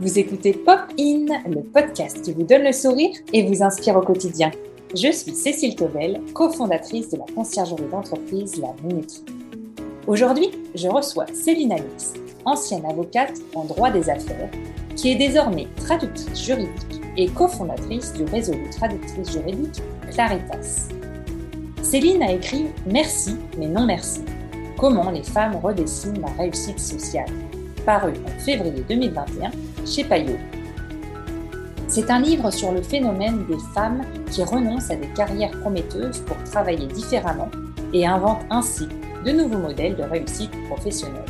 Vous écoutez Pop In, le podcast qui vous donne le sourire et vous inspire au quotidien. Je suis Cécile Tovel, cofondatrice de la conciergerie d'entreprise La Minuterie. Aujourd'hui, je reçois Céline Alix, ancienne avocate en droit des affaires, qui est désormais traductrice juridique et cofondatrice du réseau de traductrices juridiques Claritas. Céline a écrit Merci, mais non merci. Comment les femmes redessinent la réussite sociale, paru en février 2021 chez Payot. C'est un livre sur le phénomène des femmes qui renoncent à des carrières prometteuses pour travailler différemment et inventent ainsi de nouveaux modèles de réussite professionnelle.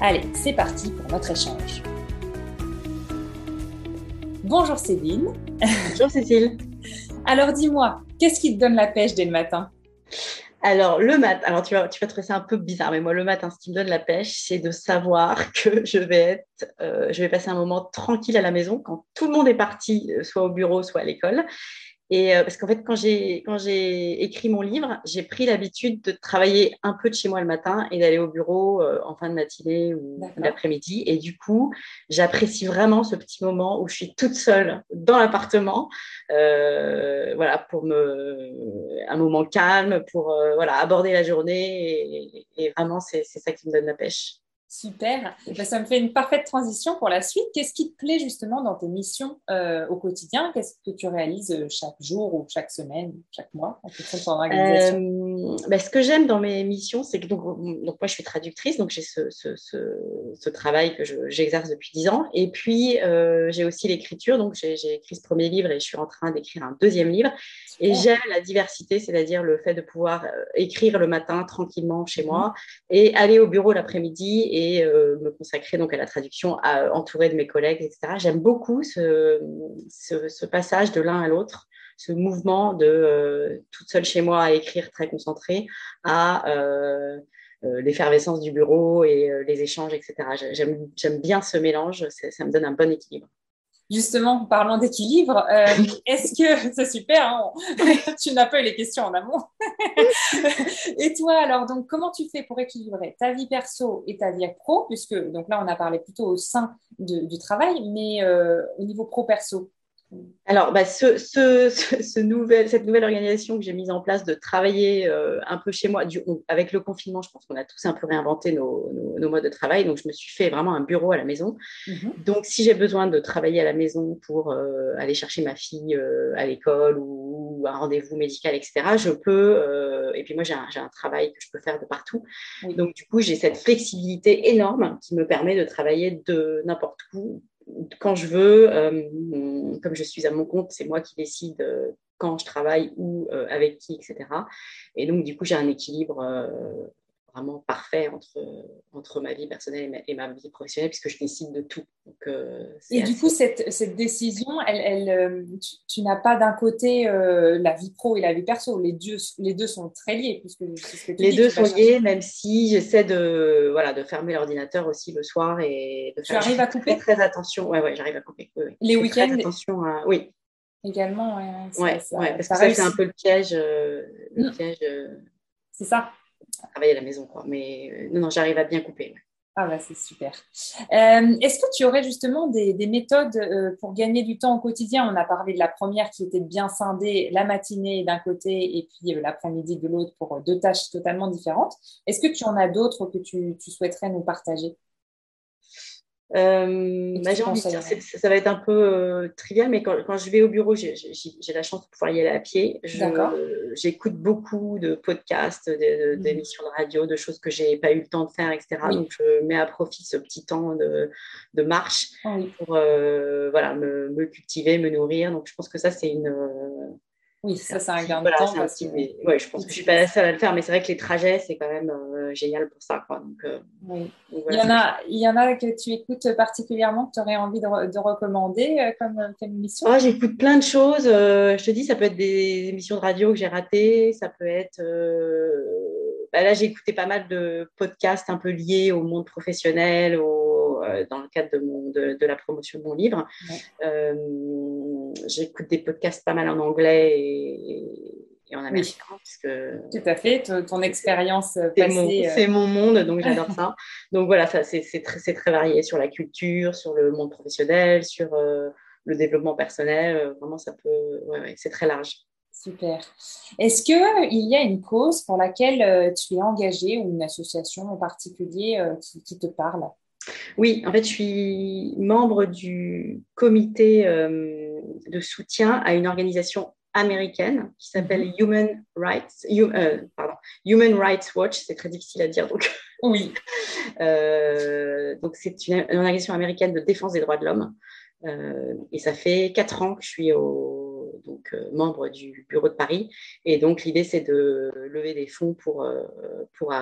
Allez, c'est parti pour notre échange. Bonjour Céline. Bonjour Cécile. Alors dis-moi, qu'est-ce qui te donne la pêche dès le matin? Alors, le matin, alors tu vas, tu vas trouver ça un peu bizarre, mais moi, le matin, ce qui me donne la pêche, c'est de savoir que je vais être, euh, je vais passer un moment tranquille à la maison quand tout le monde est parti, euh, soit au bureau, soit à l'école. Et euh, parce qu'en fait, quand j'ai quand j'ai écrit mon livre, j'ai pris l'habitude de travailler un peu de chez moi le matin et d'aller au bureau euh, en fin de matinée ou l'après-midi. Et du coup, j'apprécie vraiment ce petit moment où je suis toute seule dans l'appartement, euh, voilà, pour me un moment calme, pour voilà aborder la journée. Et, et vraiment, c'est ça qui me donne la pêche. Super. Ben, ça me fait une parfaite transition pour la suite. Qu'est-ce qui te plaît justement dans tes missions euh, au quotidien? Qu'est-ce que tu réalises euh, chaque jour ou chaque semaine, chaque mois en fonction de ton organisation? Euh, ben, Ce que j'aime dans mes missions, c'est que donc, donc, moi je suis traductrice, donc j'ai ce, ce, ce, travail que j'exerce depuis dix ans. Et puis j'ai aussi l'écriture, donc j'ai écrit ce premier livre et je suis en train d'écrire un deuxième livre. Et j'aime la diversité, c'est-à-dire le fait de pouvoir écrire le matin tranquillement chez moi mmh. et aller au bureau l'après-midi et euh, me consacrer donc à la traduction à, entourée de mes collègues, etc. J'aime beaucoup ce, ce, passage de l'un à l'autre, ce mouvement de euh, toute seule chez moi à écrire très concentrée à euh, l'effervescence du bureau et les échanges, etc. J'aime bien ce mélange, ça me donne un bon équilibre justement, parlant d'équilibre, euh, est-ce que c'est super, hein, tu n'as pas eu les questions en amont. et toi, alors, donc, comment tu fais pour équilibrer ta vie perso et ta vie pro, puisque donc là, on a parlé plutôt au sein du travail, mais euh, au niveau pro-perso alors, bah, ce, cette nouvelle organisation que j'ai mise en place de travailler euh, un peu chez moi, du, avec le confinement, je pense qu'on a tous un peu réinventé nos, modes de travail. Donc, je me suis fait vraiment un bureau à la maison. Mhm. Donc, si j'ai besoin de travailler à la maison pour euh, aller chercher ma fille euh, à l'école ou, un rendez-vous médical, etc., je peux. et puis, moi, j'ai un, travail que je peux faire de partout. Donc, du coup, j'ai cette flexibilité énorme qui me permet de travailler de n'importe où, quand je veux, euh, comme je suis à mon compte, c'est moi qui décide euh, quand je travaille ou euh, avec qui, etc. Et donc, du coup, j'ai un équilibre vraiment parfait entre, entre ma vie personnelle et ma, vie professionnelle, puisque je décide de tout. Euh, et du coup, cette, cette décision, elle, elle euh, tu, n'as pas d'un côté euh, la vie pro et la vie perso, les deux, les deux sont très liés. Puisque, les deux sont liés, même si j'essaie de, voilà, de fermer l'ordinateur aussi le soir et de faire tu arrives à couper? très, attention. Ouais, ouais, j'arrive à couper. Les week-ends attention à... Oui. Également, ouais. ouais, parce que ça, c'est un peu le piège. le piège c'est ça travailler à la maison. Quoi. Mais euh, non, non, j'arrive à bien couper. Ah bah c'est super. Euh, est-ce que tu aurais justement des, méthodes euh, pour gagner du temps au quotidien? On a parlé de la première qui était de bien scinder la matinée d'un côté et puis l'après-midi de l'autre pour deux tâches totalement différentes. Est-ce que tu en as d'autres que tu souhaiterais nous partager? Euh, bah, j'ai envie de dire, ça, va être un peu euh, trivial, mais quand, quand, je vais au bureau, j'ai la chance de pouvoir y aller à pied. J'écoute beaucoup de podcasts, mmh. d'émissions de, radio, de choses que j'ai pas eu le temps de faire, etc. Donc, je mets à profit ce petit temps de, de marche ah pour euh, voilà, me, me, cultiver, me nourrir. Donc, je pense que ça, c'est une, oui, ça, c'est un gain de temps. ouais, je pense que je suis pas la seule à le faire, mais c'est vrai que les trajets, c'est quand même euh, génial pour ça. Quoi. Donc, euh, oui. il, y en a, il y en a que tu écoutes particulièrement, que tu aurais envie de, de recommander euh, comme, comme, émission? Oh, J'écoute plein de choses. je te dis, ça peut être des émissions de radio que j'ai ratées, ça peut être. Bah, là, j'ai écouté pas mal de podcasts un peu liés au monde professionnel, au euh, dans le cadre de, mon, de, la promotion de mon livre. Euh, j'écoute des podcasts pas mal en anglais et, et en Amérique. Hein, Tout à fait, ton, expérience passée. C'est mon, monde, donc j'adore ça. Donc voilà, ça, c'est, très, très varié sur la culture, sur le monde professionnel, sur le développement personnel. vraiment, ça peut. Ouais, c'est très large. Super. Est-ce qu'il y a une cause pour laquelle tu es engagée ou une association en particulier qui te parle? Oui, en fait, je suis membre du comité euh, de soutien à une organisation américaine qui s'appelle mhm. Human Rights, euh, Human Rights Watch. C'est très difficile à dire, donc. Oui. Euh, donc, c'est une, organisation américaine de défense des droits de l'homme. et ça fait quatre ans que je suis au, donc, membre du bureau de Paris. Et donc, l'idée, c'est de lever des fonds pour, pour,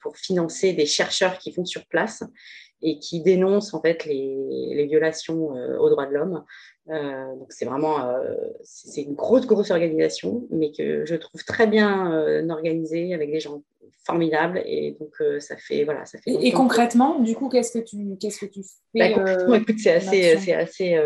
pour financer des chercheurs qui vont sur place et qui dénonce en fait les, les violations euh, aux droits de l'homme. Euh, donc c'est vraiment euh, c'est une grosse grosse organisation, mais que je trouve très bien organisée avec des gens formidables et donc ça fait voilà ça fait. Et, concrètement, du coup, qu'est-ce que tu qu'est-ce que tu fais bah, écoute, c'est assez c'est assez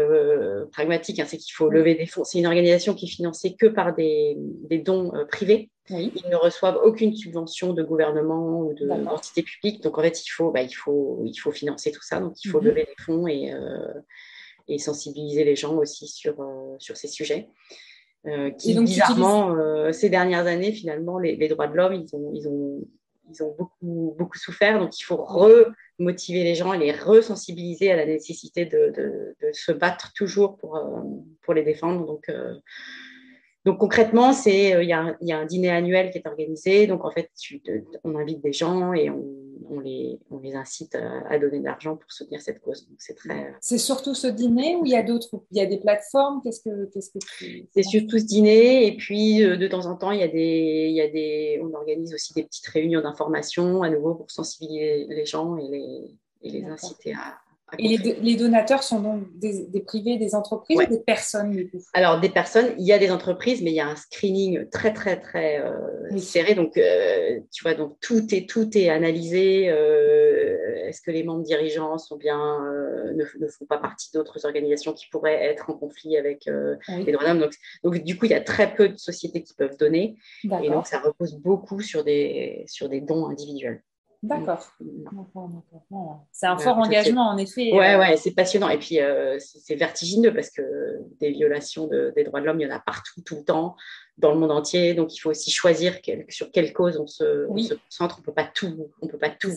pragmatique. Hein, c'est qu'il faut lever des fonds. C'est une organisation qui est financée que par des, des dons privés. Ils ne reçoivent aucune subvention de gouvernement ou d'entité publique. Donc, en fait, il faut, bah, il, faut, il faut financer tout ça. Donc, il faut mhm. lever les fonds et, euh, et, sensibiliser les gens aussi sur, euh, sur ces sujets. Euh, qui, donc, bizarrement, ces dernières années, finalement, les, droits de l'homme, ils ont, ils, ont, ils ont beaucoup, beaucoup souffert. Donc, il faut remotiver les gens et les resensibiliser à la nécessité de, de, de se battre toujours pour, pour les défendre. Donc, donc concrètement, c'est euh, il y, a un dîner annuel qui est organisé. Donc en fait, on invite des gens et on, les, on les, incite à, donner de l'argent pour soutenir cette cause. c'est très. C'est surtout ce dîner ou il y a d'autres Il y a des plateformes? Qu'est-ce que qu'est-ce que C'est surtout ce dîner et puis euh, de temps en temps, il y a des il y a des on organise aussi des petites réunions d'information à nouveau pour sensibiliser les gens et les, et les inciter à, et les, donateurs sont donc des, privés, des entreprises ou des personnes du coup? Alors, des personnes, il y a des entreprises, mais il y a un screening très, très, très euh, serré. Donc, euh, tu vois, donc tout est, tout est analysé. Euh, est-ce que les membres dirigeants sont bien, ne, font pas partie d'autres organisations qui pourraient être en conflit avec les droits d'homme? Donc, donc, du coup, il y a très peu de sociétés qui peuvent donner. Et donc, ça repose beaucoup sur des, sur des dons individuels. D'accord. C'est un fort engagement, en effet. Ouais, euh. ouais, c'est passionnant. Et puis, euh, c'est vertigineux parce que des violations des droits de l'homme, il y en a partout, tout le temps dans le monde entier. Donc, il faut aussi choisir sur quelle cause on se, concentre. On ne peut pas tout. On peut pas tout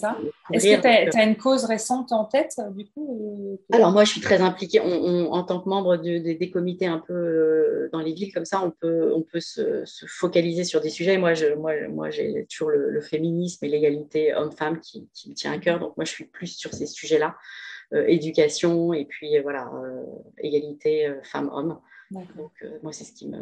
Est-ce que tu as, une cause récente en tête, du coup Alors, moi, je suis très impliquée. en tant que membre des comités un peu euh, dans les villes comme ça, on peut, on peut se, focaliser sur des sujets. Moi, je, moi, moi j'ai toujours le, féminisme et l'égalité homme-femme qui, me tient à cœur. Donc, moi, je suis plus sur ces sujets-là. Euh, éducation et puis, euh, voilà, égalité femmes-hommes. Donc, moi, c'est ce qui me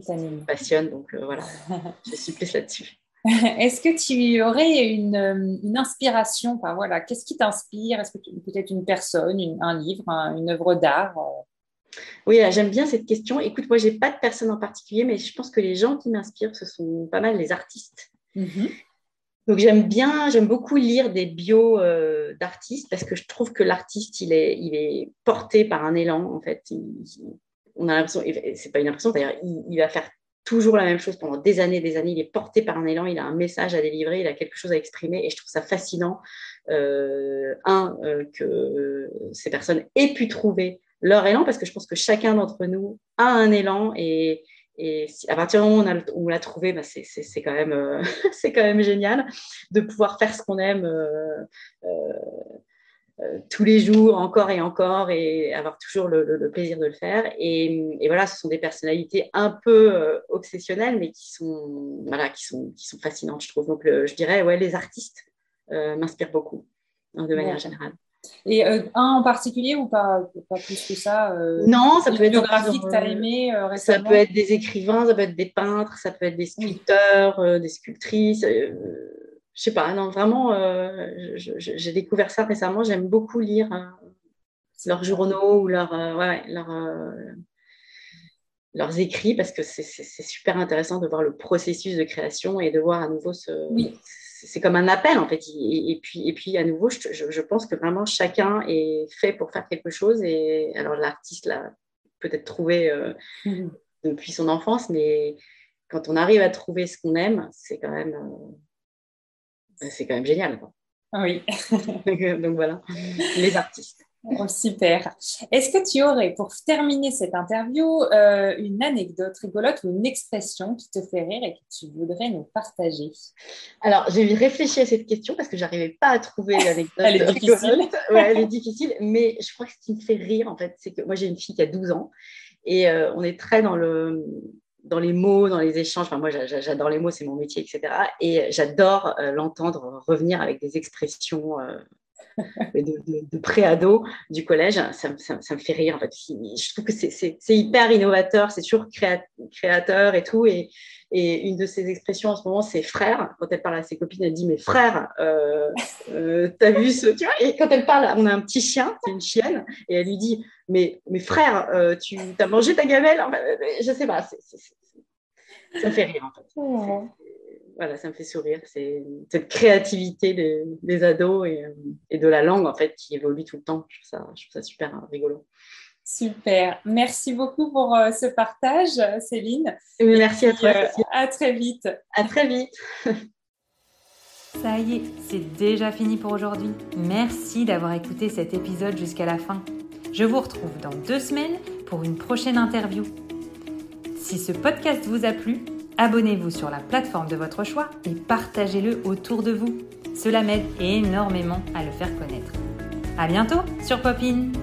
ça me passionne, donc euh, voilà, je suis plus là-dessus. Est-ce que tu aurais une, euh, une inspiration enfin, voilà, Qu'est-ce qui t'inspire? Est-ce que peut-être une personne, un livre, une œuvre d'art euh? Oui, j'aime bien cette question. Écoute, moi, j'ai pas de personne en particulier, mais je pense que les gens qui m'inspirent, ce sont pas mal les artistes. Mm-hmm. Donc j'aime bien, j'aime beaucoup lire des bios d'artistes parce que je trouve que l'artiste, il est, il est porté par un élan, en fait. Il, on a l'impression, c'est pas une impression d'ailleurs, il, va faire toujours la même chose pendant des années, des années. Il est porté par un élan, il a un message à délivrer, il a quelque chose à exprimer, et je trouve ça fascinant. Euh, un, euh, que ces personnes aient pu trouver leur élan, parce que je pense que chacun d'entre nous a un élan, et, à partir du moment où on l'a trouvé, bah c'est quand même, euh, quand même génial de pouvoir faire ce qu'on aime euh, tous les jours, encore et encore, et avoir toujours le, plaisir de le faire. Et, voilà, ce sont des personnalités un peu euh, obsessionnelles, mais qui sont, voilà, qui sont, qui sont fascinantes, je trouve. Donc, je dirais, ouais, les artistes euh, m'inspirent beaucoup, hein, de manière générale. Et un en particulier ou pas, pas plus que ça Non, ça peut être biographies que as aimé Ça peut être des écrivains, ça peut être des peintres, ça peut être des sculpteurs, des sculptrices je sais pas, non, vraiment, euh, j'ai découvert ça récemment. J'aime beaucoup lire euh, leurs journaux ou leurs, euh, ouais, leurs écrits parce que c'est super intéressant de voir le processus de création et de voir à nouveau ce. Oui. C'est comme un appel en fait. Et, puis, et puis à nouveau, je, pense que vraiment chacun est fait pour faire quelque chose. Et alors l'artiste l'a peut-être trouvé mmh depuis son enfance, mais quand on arrive à trouver ce qu'on aime, c'est quand même, c'est quand même génial. Oui. donc voilà, les artistes. Oh, super. Est-ce que tu aurais, pour terminer cette interview, euh, une anecdote rigolote ou une expression qui te fait rire et que tu voudrais nous partager? Alors, j'ai réfléchi à cette question parce que j'arrivais pas à trouver l'anecdote. elle est difficile. ouais, elle est difficile, mais je crois que ce qui me fait rire, en fait, c'est que moi, j'ai une fille qui a 12 ans et euh, on est très dans le dans les mots, dans les échanges. Enfin, moi, j'adore les mots, c'est mon métier, etc. Et j'adore euh, l'entendre revenir avec des expressions de, de, pré-ado du collège, ça, me fait rire. En fait. Je trouve que c'est hyper innovateur, c'est toujours créateur et tout. Et, et, une de ses expressions en ce moment, c'est frère. Quand elle parle à ses copines, elle dit Mais frère, euh, euh, t'as vu ce. Tu vois? Et quand elle parle, on a un petit chien, c'est une chienne, et elle lui dit Mais, mais frère, euh, tu as mangé ta gamelle? Je sais pas, ça me fait rire en fait. Oh voilà, ça me fait sourire. C'est cette créativité des, ados et, de la langue en fait qui évolue tout le temps. Je trouve ça, je trouve ça super hein, rigolo. Super. Merci beaucoup pour euh, ce partage, Céline. merci à toi. Euh, à très vite. À très vite. Ça y est, c'est déjà fini pour aujourd'hui. Merci d'avoir écouté cet épisode jusqu'à la fin. Je vous retrouve dans deux semaines pour une prochaine interview. Si ce podcast vous a plu, Abonnez-vous sur la plateforme de votre choix et partagez-le autour de vous. Cela m'aide énormément à le faire connaître. À bientôt sur Popin!